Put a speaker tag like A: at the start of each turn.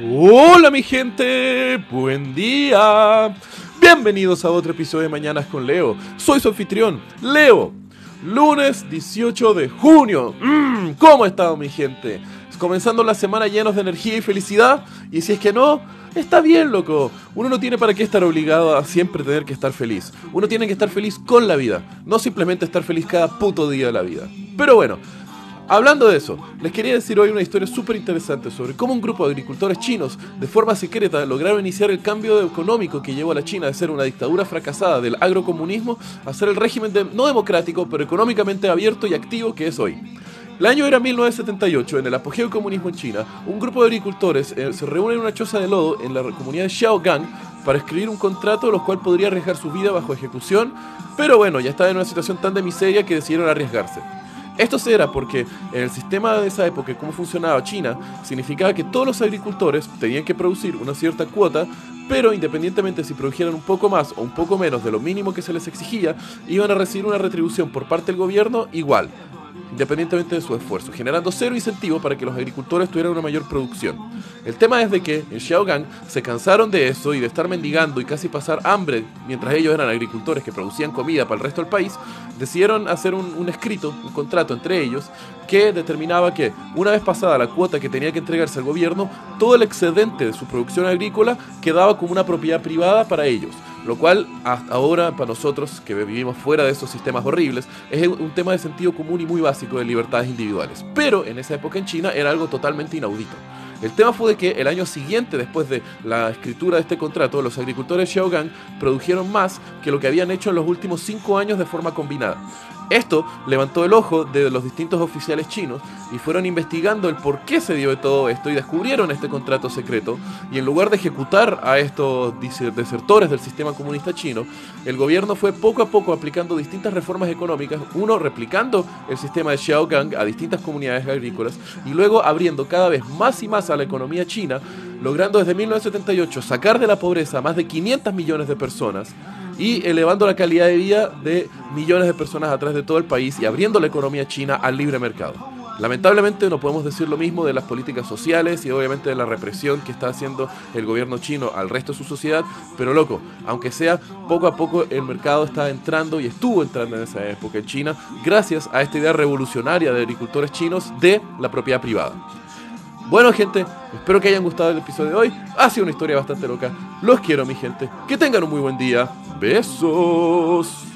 A: Hola mi gente, buen día. Bienvenidos a otro episodio de Mañanas con Leo. Soy su anfitrión, Leo. Lunes 18 de junio. Mm, ¿Cómo ha estado mi gente? Comenzando la semana llenos de energía y felicidad. Y si es que no, está bien, loco. Uno no tiene para qué estar obligado a siempre tener que estar feliz. Uno tiene que estar feliz con la vida, no simplemente estar feliz cada puto día de la vida. Pero bueno, Hablando de eso, les quería decir hoy una historia súper interesante sobre cómo un grupo de agricultores chinos, de forma secreta, lograron iniciar el cambio económico que llevó a la China de ser una dictadura fracasada del agrocomunismo a ser el régimen no democrático, pero económicamente abierto y activo que es hoy. El año era 1978, en el apogeo del comunismo en China, un grupo de agricultores eh, se reúne en una choza de lodo en la comunidad de Xiaogang para escribir un contrato los cual podría arriesgar su vida bajo ejecución, pero bueno, ya estaba en una situación tan de miseria que decidieron arriesgarse. Esto se era porque en el sistema de esa época, cómo funcionaba China, significaba que todos los agricultores tenían que producir una cierta cuota, pero independientemente si produjeran un poco más o un poco menos de lo mínimo que se les exigía, iban a recibir una retribución por parte del gobierno igual independientemente de su esfuerzo, generando cero incentivo para que los agricultores tuvieran una mayor producción. El tema es de que en Xiaogang se cansaron de eso y de estar mendigando y casi pasar hambre mientras ellos eran agricultores que producían comida para el resto del país, decidieron hacer un, escrito, un contrato entre ellos que determinaba que una vez pasada la cuota que tenía que entregarse al gobierno, todo el excedente de su producción agrícola quedaba como una propiedad privada para ellos lo cual hasta ahora para nosotros que vivimos fuera de esos sistemas horribles es un tema de sentido común y muy básico de libertades individuales. Pero en esa época en China era algo totalmente inaudito. El tema fue que el año siguiente, después de la escritura de este contrato, los agricultores Xiaogang produjeron más que lo que habían hecho en los últimos cinco años de forma combinada. Esto levantó el ojo de los distintos oficiales chinos y fueron investigando el por qué se dio todo esto y descubrieron este contrato secreto. Y en lugar de ejecutar a estos desertores del sistema comunista chino, el gobierno fue poco a poco aplicando distintas reformas económicas, uno replicando el sistema de Xiaogang a distintas comunidades agrícolas y luego abriendo cada vez más y más a la economía china, logrando desde 1978 sacar de la pobreza a más de 500 millones de personas y elevando la calidad de vida de millones de personas a través de todo el país y abriendo la economía china al libre mercado. Lamentablemente no podemos decir lo mismo de las políticas sociales y obviamente de la represión que está haciendo el gobierno chino al resto de su sociedad, pero loco, aunque sea poco a poco el mercado está entrando y estuvo entrando en esa época en China gracias a esta idea revolucionaria de agricultores chinos de la propiedad privada. Bueno, gente, espero que hayan gustado el episodio de hoy. Ha sido una historia bastante loca. Los quiero, mi gente. Que tengan un muy buen día. Besos.